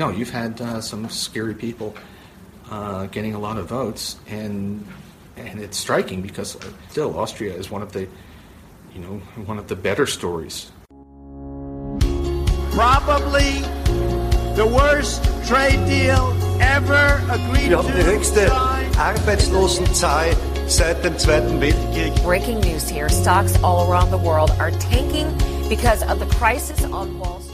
no, you've had uh, some scary people uh, getting a lot of votes, and and it's striking because still Austria is one of the you know one of the better stories. Probably the worst trade deal ever agreed Wir haben die höchste Arbeitslosenzahl seit dem Zweiten Weltkrieg. Breaking news here. Stocks all around the world are tanking because of the crisis on Wall Street.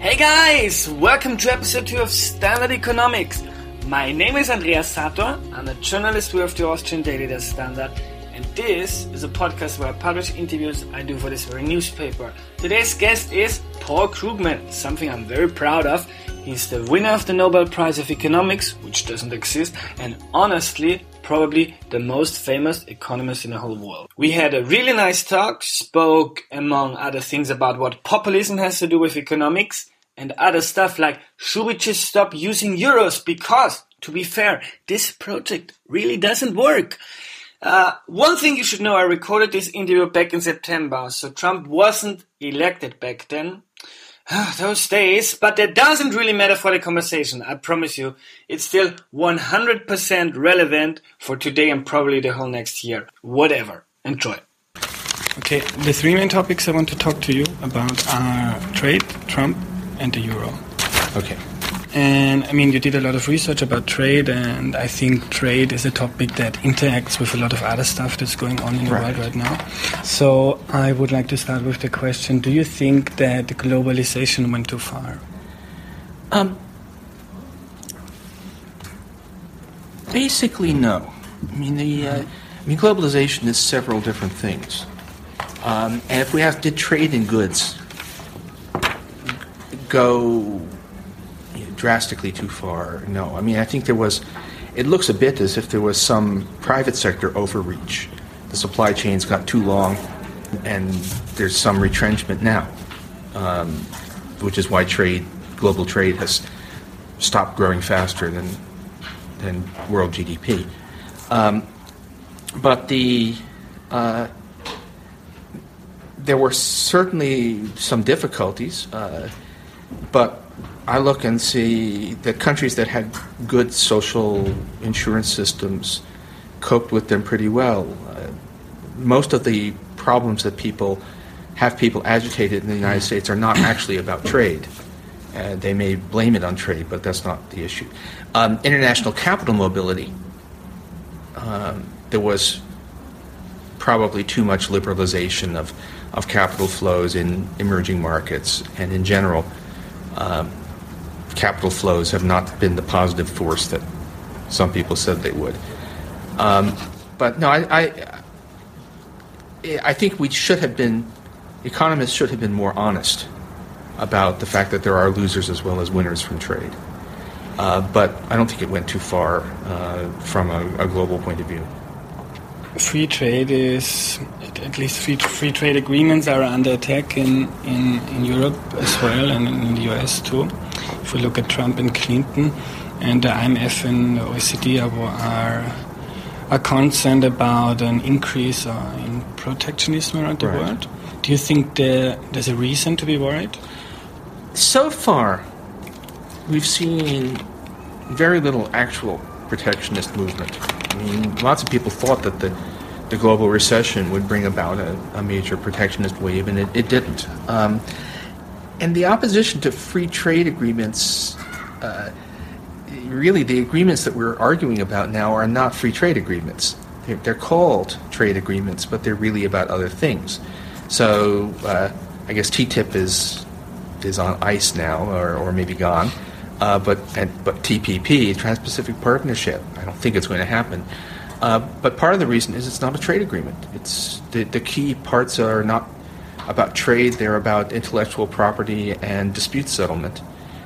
Hey guys, welcome to episode 2 of Standard Economics. My name is Andreas Sator. I'm a journalist with the Austrian daily Der Standard, and this is a podcast where I publish interviews I do for this very newspaper. Today's guest is Paul Krugman, something I'm very proud of. He's the winner of the Nobel Prize of Economics, which doesn't exist, and honestly, probably the most famous economist in the whole world. We had a really nice talk, spoke among other things about what populism has to do with economics, and other stuff like should we just stop using euros because, to be fair, this project really doesn't work. Uh, one thing you should know, I recorded this interview back in September, so Trump wasn't elected back then. Those days, but that doesn't really matter for the conversation. I promise you, it's still 100% relevant for today and probably the whole next year. Whatever. Enjoy. Okay, the three main topics I want to talk to you about are trade, Trump, and the euro. Okay. And I mean, you did a lot of research about trade, and I think trade is a topic that interacts with a lot of other stuff that's going on in the Right. world right now. So I would like to start with the question Do you think that globalization went too far? Um, basically, no. I mean, the uh, I mean, globalization is several different things, um, and if we have did trade in goods go drastically too far, no. I mean, I think there was. It looks a bit as if there was some private sector overreach. The supply chains got too long, and there's some retrenchment now, um, which is why trade, global trade, has stopped growing faster than than world GDP. Um, but the uh, there were certainly some difficulties, uh, but I look and see that countries that had good social insurance systems coped with them pretty well. Uh, most of the problems that people have people agitated in the United States are not actually about trade. Uh, they may blame it on trade, but that's not the issue. Um, international capital mobility. Um, there was probably too much liberalization of, of capital flows in emerging markets, and in general, um, capital flows have not been the positive force that some people said they would. Um, but no, I, I, I think we should have been, economists should have been more honest about the fact that there are losers as well as winners from trade. Uh, but I don't think it went too far uh, from a, a global point of view. Free trade is, at least free, free trade agreements are under attack in, in, in Europe as well and in the US too. If we look at Trump and Clinton, and the IMF and the OECD are, are, are concerned about an increase uh, in protectionism around the Right. world. Do you think there, there's a reason to be worried? So far, we've seen very little actual protectionist movement. Mean, lots of people thought that the, the global recession would bring about a, a major protectionist wave, and it, it didn't. Um, and the opposition to free trade agreements, uh, really, the agreements that we're arguing about now are not free trade agreements. They're, they're called trade agreements, but they're really about other things. So uh, I guess TTIP is is on ice now, or, or maybe gone. Uh, but and, but TPP, Trans-Pacific Partnership, I don't think it's going to happen. Uh, but part of the reason is it's not a trade agreement. It's the, the key parts are not about trade; they're about intellectual property and dispute settlement,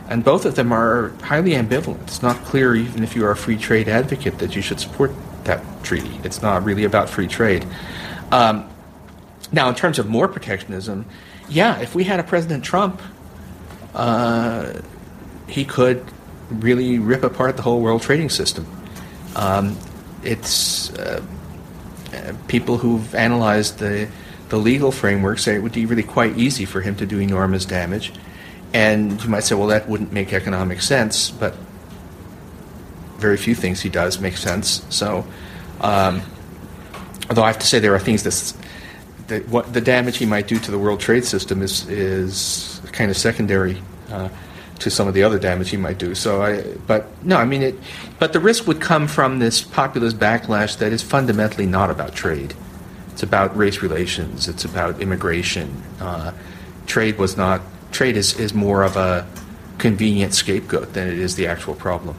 and both of them are highly ambivalent. It's not clear, even if you are a free trade advocate, that you should support that treaty. It's not really about free trade. Um, now, in terms of more protectionism, yeah, if we had a President Trump, uh, he could really rip apart the whole world trading system. Um, it's uh, people who've analyzed the the legal framework say it would be really quite easy for him to do enormous damage, and you might say, well, that wouldn't make economic sense, but very few things he does make sense. So, um, although I have to say there are things that, that what the damage he might do to the world trade system is is kind of secondary uh, to some of the other damage he might do. So, I, but no, I mean it. But the risk would come from this populist backlash that is fundamentally not about trade. It's about race relations. It's about immigration. Uh, trade was not. Trade is, is more of a convenient scapegoat than it is the actual problem.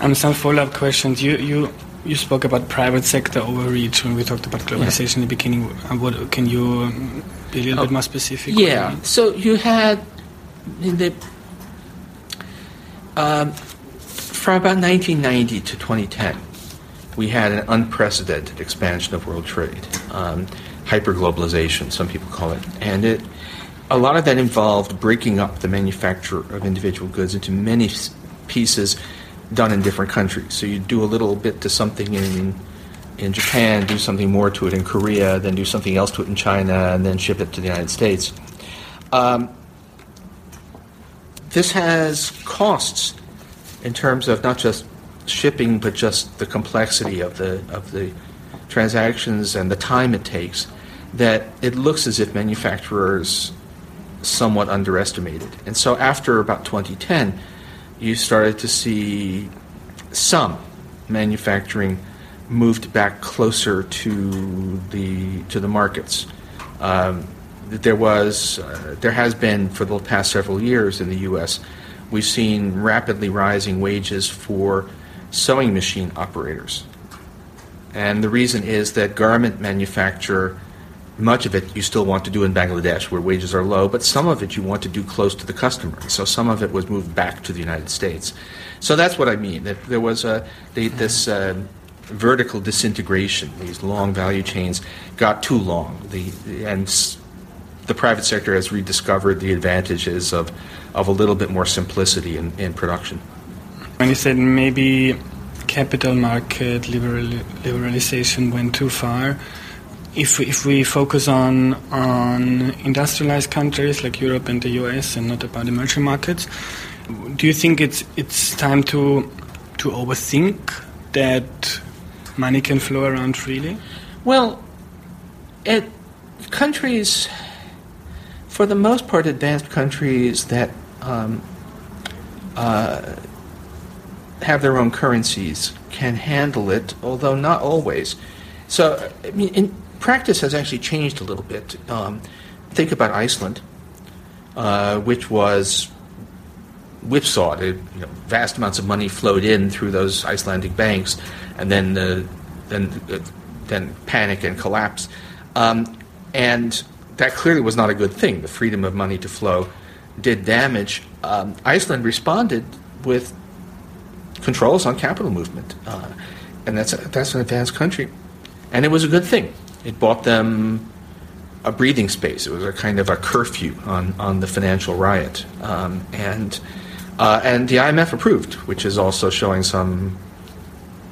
And some follow-up questions. You you you spoke about private sector overreach when we talked about globalization in the beginning. Uh, What can you um, be a little bit more specific? Yeah. So you had in the um, from about 1990 to 2010, we had an unprecedented expansion of world trade, um, hyperglobalization, some people call it, and it. A lot of that involved breaking up the manufacture of individual goods into many pieces done in different countries. So you do a little bit to something in in Japan, do something more to it in Korea, then do something else to it in China, and then ship it to the United States. Um, this has costs in terms of not just shipping, but just the complexity of the of the transactions and the time it takes. That it looks as if manufacturers somewhat underestimated. And so after about 2010, you started to see some manufacturing moved back closer to the to the markets. Um, there was uh, there has been for the past several years in the U.S. We've seen rapidly rising wages for sewing machine operators, and the reason is that garment manufacture much of it you still want to do in Bangladesh where wages are low, but some of it you want to do close to the customer. So some of it was moved back to the United States. So that's what I mean. That there was a they, this uh, vertical disintegration. These long value chains got too long. The, and the private sector has rediscovered the advantages of of a little bit more simplicity in, in production. When you said maybe capital market liberal, liberalization went too far, if we, if we focus on on industrialized countries like Europe and the US and not about emerging markets, do you think it's it's time to to overthink that money can flow around freely? Well, it, countries, for the most part, advanced countries that um, uh, have their own currencies can handle it, although not always. So, I mean, in practice has actually changed a little bit. Um, think about Iceland, uh, which was whipsawed. It, you know, vast amounts of money flowed in through those Icelandic banks, and then then uh, then panic and collapse. Um, and that clearly was not a good thing. The freedom of money to flow did damage. Um, Iceland responded with controls on capital movement, uh, and that's a, that's an advanced country, and it was a good thing. It bought them a breathing space. It was a kind of a curfew on, on the financial riot, um, and uh, and the IMF approved, which is also showing some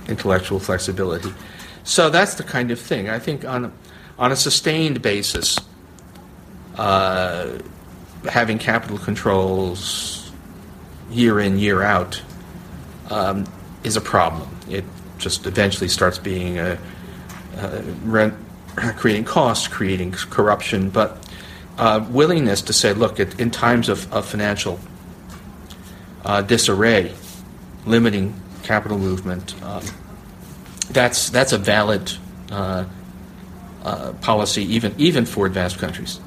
intellectual flexibility. So that's the kind of thing. I think on on a sustained basis, uh, having capital controls year in year out um, is a problem. It just eventually starts being a, uh, rent, creating costs, creating corruption, but uh, willingness to say, look, it, in times of, of financial uh, disarray, limiting capital movement, um, that's that's a valid uh, uh, policy, even even for advanced countries.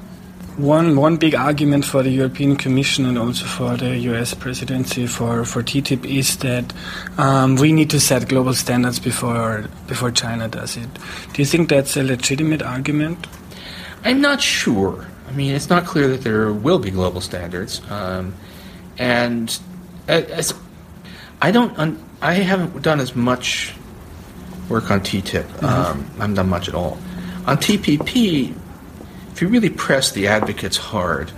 One one big argument for the European Commission and also for the U.S. presidency for, for TTIP is that um, we need to set global standards before before China does it. Do you think that's a legitimate argument? I'm not sure. I mean, it's not clear that there will be global standards, um, and as, I don't. Un, I haven't done as much work on TTIP. Um, I haven't done much at all. On TPP, if you really press the advocates hard,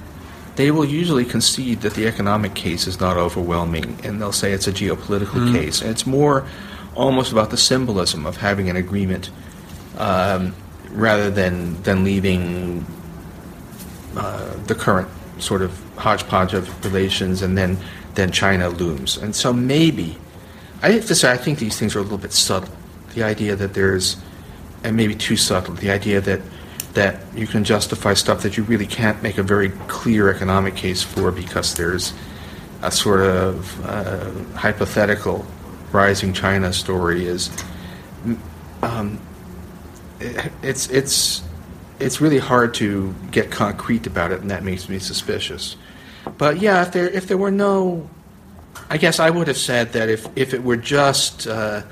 they will usually concede that the economic case is not overwhelming, and they'll say it's a geopolitical case. And it's more almost about the symbolism of having an agreement um, rather than than leaving uh, the current sort of hodgepodge of relations, and then then China looms. And so maybe I have to say I think these things are a little bit subtle. The idea that there's and maybe too subtle. The idea that that you can justify stuff that you really can't make a very clear economic case for because there's a sort of uh, hypothetical rising China story is um, it, it's it's it's really hard to get concrete about it, and that makes me suspicious. But yeah, if there if there were no, I guess I would have said that if if it were just uh,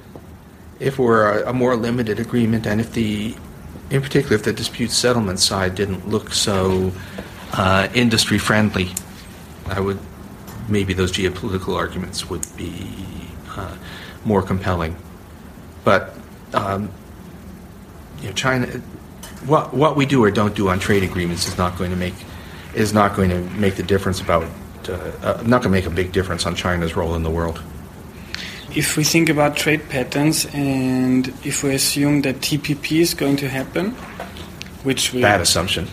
if were a, a more limited agreement, and if the in particular if the dispute settlement side didn't look so uh, industry friendly, I would maybe those geopolitical arguments would be uh, more compelling. But um, you know, China, what what we do or don't do on trade agreements is not going to make is not going to make the difference about uh, uh, not going to make a big difference on China's role in the world. If we think about trade patterns and if we assume that TPP is going to happen, which we bad assumption,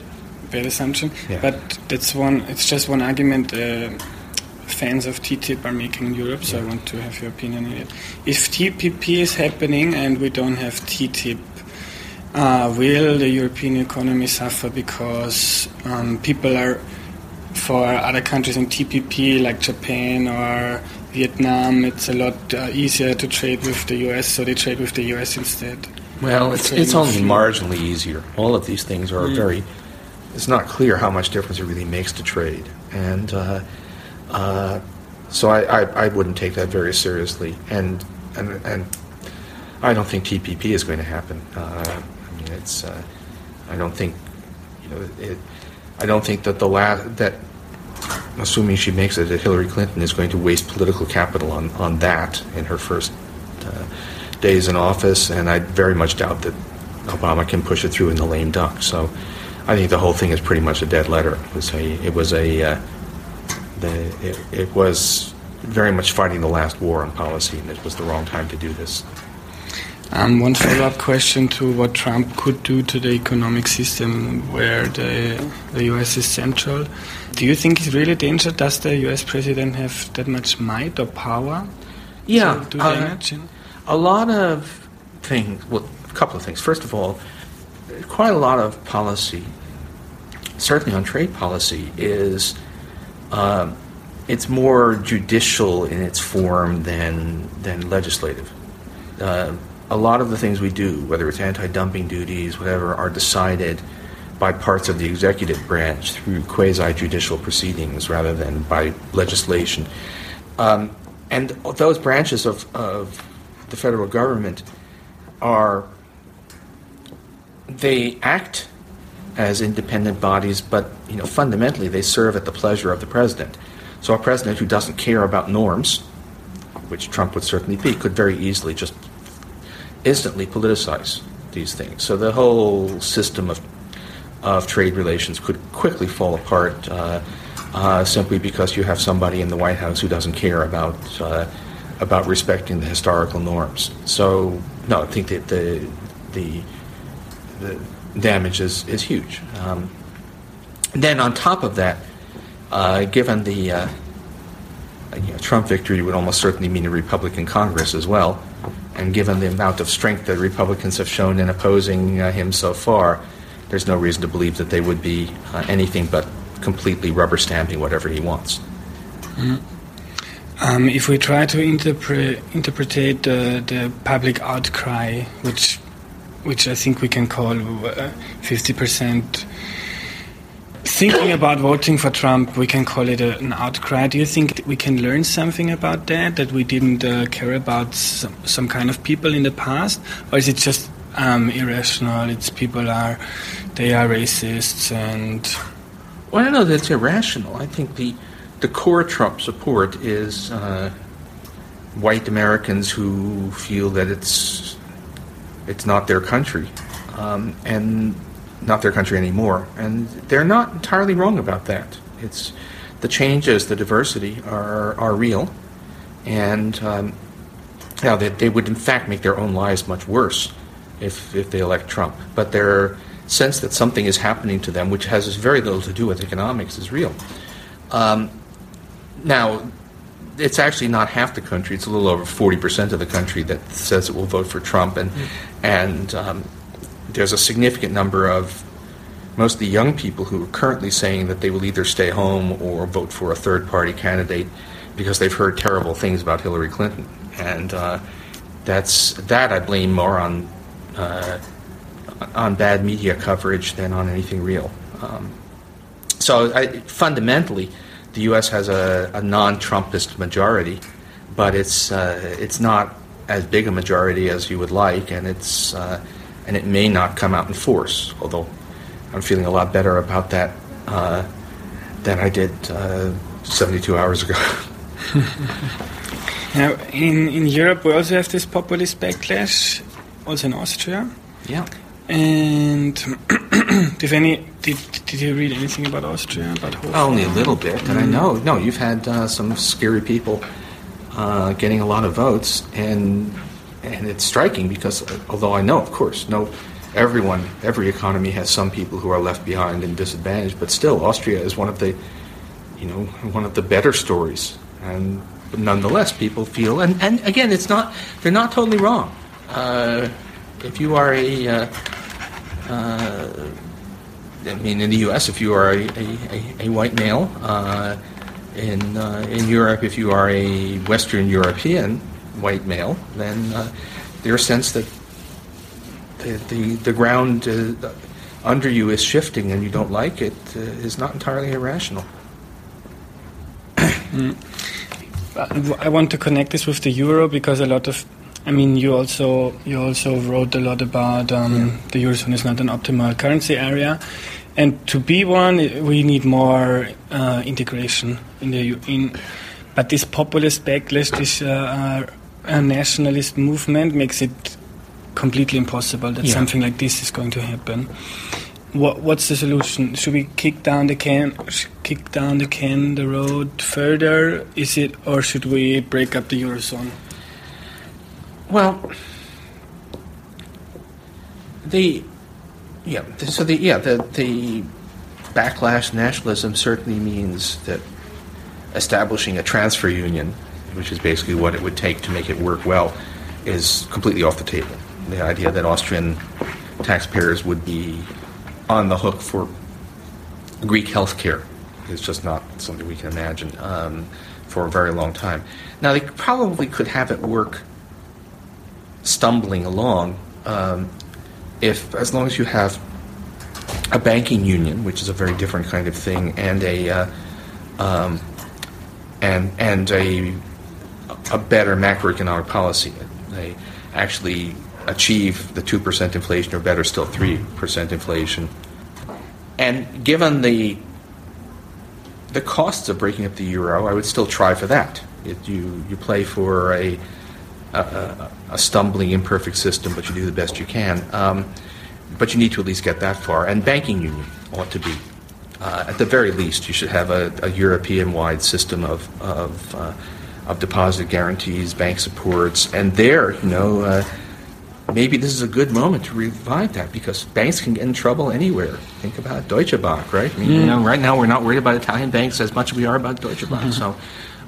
bad assumption, Yeah. but that's one. It's just one argument. Uh, fans of TTIP are making in Europe, so I want to have your opinion on it. If TPP is happening and we don't have TTIP, uh, will the European economy suffer because um, people are, for other countries in TPP like Japan or Vietnam, it's a lot uh, easier to trade with the US, so they trade with the US instead. Well, it's, it's only marginally easier. All of these things are very. It's not clear how much difference it really makes to trade, and uh, uh, so I, I, I wouldn't take that very seriously. And and and I don't think TPP is going to happen. Uh, I mean, it's. Uh, I don't think, you know, it. I don't think that the last that, assuming she makes it, that Hillary Clinton is going to waste political capital on on that in her first uh, days in office, and I very much doubt that Obama can push it through in the lame duck. So, I think the whole thing is pretty much a dead letter. It was a, it was a, uh, the, it, it was very much fighting the last war on policy, and it was the wrong time to do this. Um, one follow-up question to what Trump could do to the economic system where the, the US is central. Do you think it's really dangerous? Does the US president have that much might or power Yeah, to do uh, damage? a lot of things. Well, a couple of things. First of all, quite a lot of policy, certainly on trade policy, is um, it's more judicial in its form than than legislative. Uh, a lot of the things we do, whether it's anti-dumping duties, whatever, are decided by parts of the executive branch through quasi-judicial proceedings rather than by legislation. Um, and those branches of, of the federal government are they act as independent bodies, but you know fundamentally they serve at the pleasure of the president. So a president who doesn't care about norms, which Trump would certainly be, could very easily just instantly politicize these things. So the whole system of of trade relations could quickly fall apart uh, uh, simply because you have somebody in the White House who doesn't care about uh, about respecting the historical norms. So no, I think that the the the damage is, is huge. Um, then on top of that, uh, given the uh, you know, Trump victory would almost certainly mean a Republican Congress as well, and given the amount of strength that Republicans have shown in opposing uh, him so far, there's no reason to believe that they would be uh, anything but completely rubber stamping whatever he wants. Um, if we try to interpret interpretate the, the public outcry, which which I think we can call uh, fifty percent, thinking about voting for Trump, we can call it a, an outcry. Do you think we can learn something about that that we didn't uh, care about some, some kind of people in the past, or is it just um, irrational? It's people are they are racists and Well, I don't know that it's irrational. I think the the core Trump support is uh, white Americans who feel that it's it's not their country um, and not their country anymore, and they're not entirely wrong about that. It's the changes, the diversity are are real, and um, yeah, they, they would in fact make their own lives much worse if if they elect Trump. But their sense that something is happening to them, which has very little to do with economics, is real. Um, now, it's actually not half the country. It's a little over 40% of the country that says it will vote for Trump. And, and um, there's a significant number of mostly young people who are currently saying that they will either stay home or vote for a third party candidate because they've heard terrible things about Hillary Clinton. And uh, that's, that I blame more on, uh, on bad media coverage than on anything real. Um, so I, fundamentally, the U.S. has a, a non-Trumpist majority, but it's uh, it's not as big a majority as you would like, and it's uh, and it may not come out in force. Although I'm feeling a lot better about that uh, than I did uh, 72 hours ago. now, in in Europe, we also have this populist backlash, also in Austria. Yeah. And if any, did, did you read anything about Austria? About Only a little bit, and I know. No, you've had uh, some scary people uh, getting a lot of votes, and and it's striking because although I know, of course, no, everyone, every economy has some people who are left behind and disadvantaged, but still, Austria is one of the, you know, one of the better stories, and nonetheless, people feel, and and again, it's not, they're not totally wrong. Uh, if you are a uh, uh, I mean, in the U.S., if you are a, a, a white male, uh, in uh, in Europe, if you are a Western European white male, then uh, a sense that the the, the ground uh, under you is shifting, and you don't like it, uh, is not entirely irrational. mm. I want to connect this with the euro because a lot of I mean, you also you also wrote a lot about um, yeah. the eurozone is not an optimal currency area, and to be one, we need more uh, integration in the in. But this populist backlash, this uh, uh, nationalist movement, makes it completely impossible that yeah. something like this is going to happen. What, what's the solution? Should we kick down the can, kick down the can, the road further? Is it, or should we break up the eurozone? Well, the yeah, so the yeah the the backlash nationalism certainly means that establishing a transfer union, which is basically what it would take to make it work well, is completely off the table. The idea that Austrian taxpayers would be on the hook for Greek health care is just not something we can imagine um, for a very long time. Now, they probably could have it work stumbling along um, if, as long as you have a banking union, which is a very different kind of thing, and a uh, um, and and a a better macroeconomic policy, they actually achieve the two percent inflation, or better still, three percent inflation. And given the the costs of breaking up the euro, I would still try for that. It, you you play for a a, a, stumbling, imperfect system, but you do the best you can. Um, but you need to at least get that far. And banking union ought to be, uh, at the very least, you should have a, a European-wide system of of, uh, of, deposit guarantees, bank supports, and there, you know. Uh, maybe this is a good moment to revive that because banks can get in trouble anywhere. Think about Deutsche Bank, right? I mean, mm. you know, right now we're not worried about Italian banks as much as we are about Deutsche Bank. Mm-hmm. So,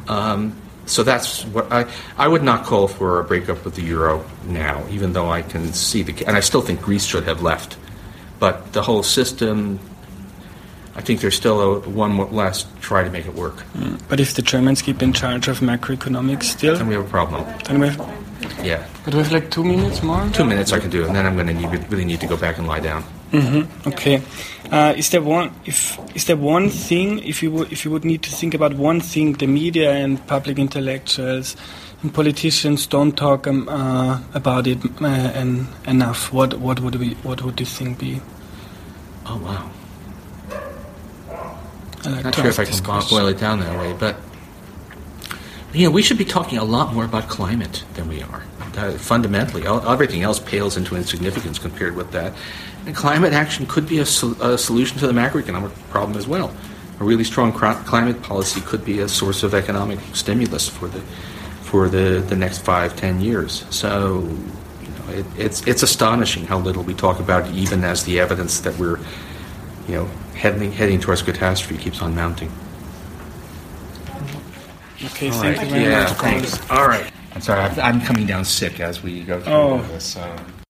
um, so that's what I, I would not call for a breakup of the euro now, even though I can see the and I still think Greece should have left, but the whole system. I think there's still a one last try to make it work. Mm. But if the Germans keep in charge of macroeconomics still, then we have a problem. Then we have, yeah. But we have like two minutes more. Two minutes I can do, and then I'm going to need, really need to go back and lie down. Mm-hmm. Okay. Uh, is there one if is there one thing if you would if you would need to think about one thing the media and public intellectuals and politicians don't talk um, uh, about it uh, and enough what what would we what would this thing be? Oh wow. I like Not sure if I can boil it down that way, but you know, we should be talking a lot more about climate than we are. Uh, fundamentally, all, everything else pales into insignificance compared with that. And climate action could be a, sol- a solution to the macroeconomic problem as well. A really strong cr- climate policy could be a source of economic stimulus for the for the, the next five, ten years. So, you know, it, it's it's astonishing how little we talk about it, even as the evidence that we're, you know, heading, heading towards catastrophe keeps on mounting. Okay, thank right. you very yeah, much. Thanks. All right. I'm sorry, I'm coming down sick as we go through Oh. this. Um,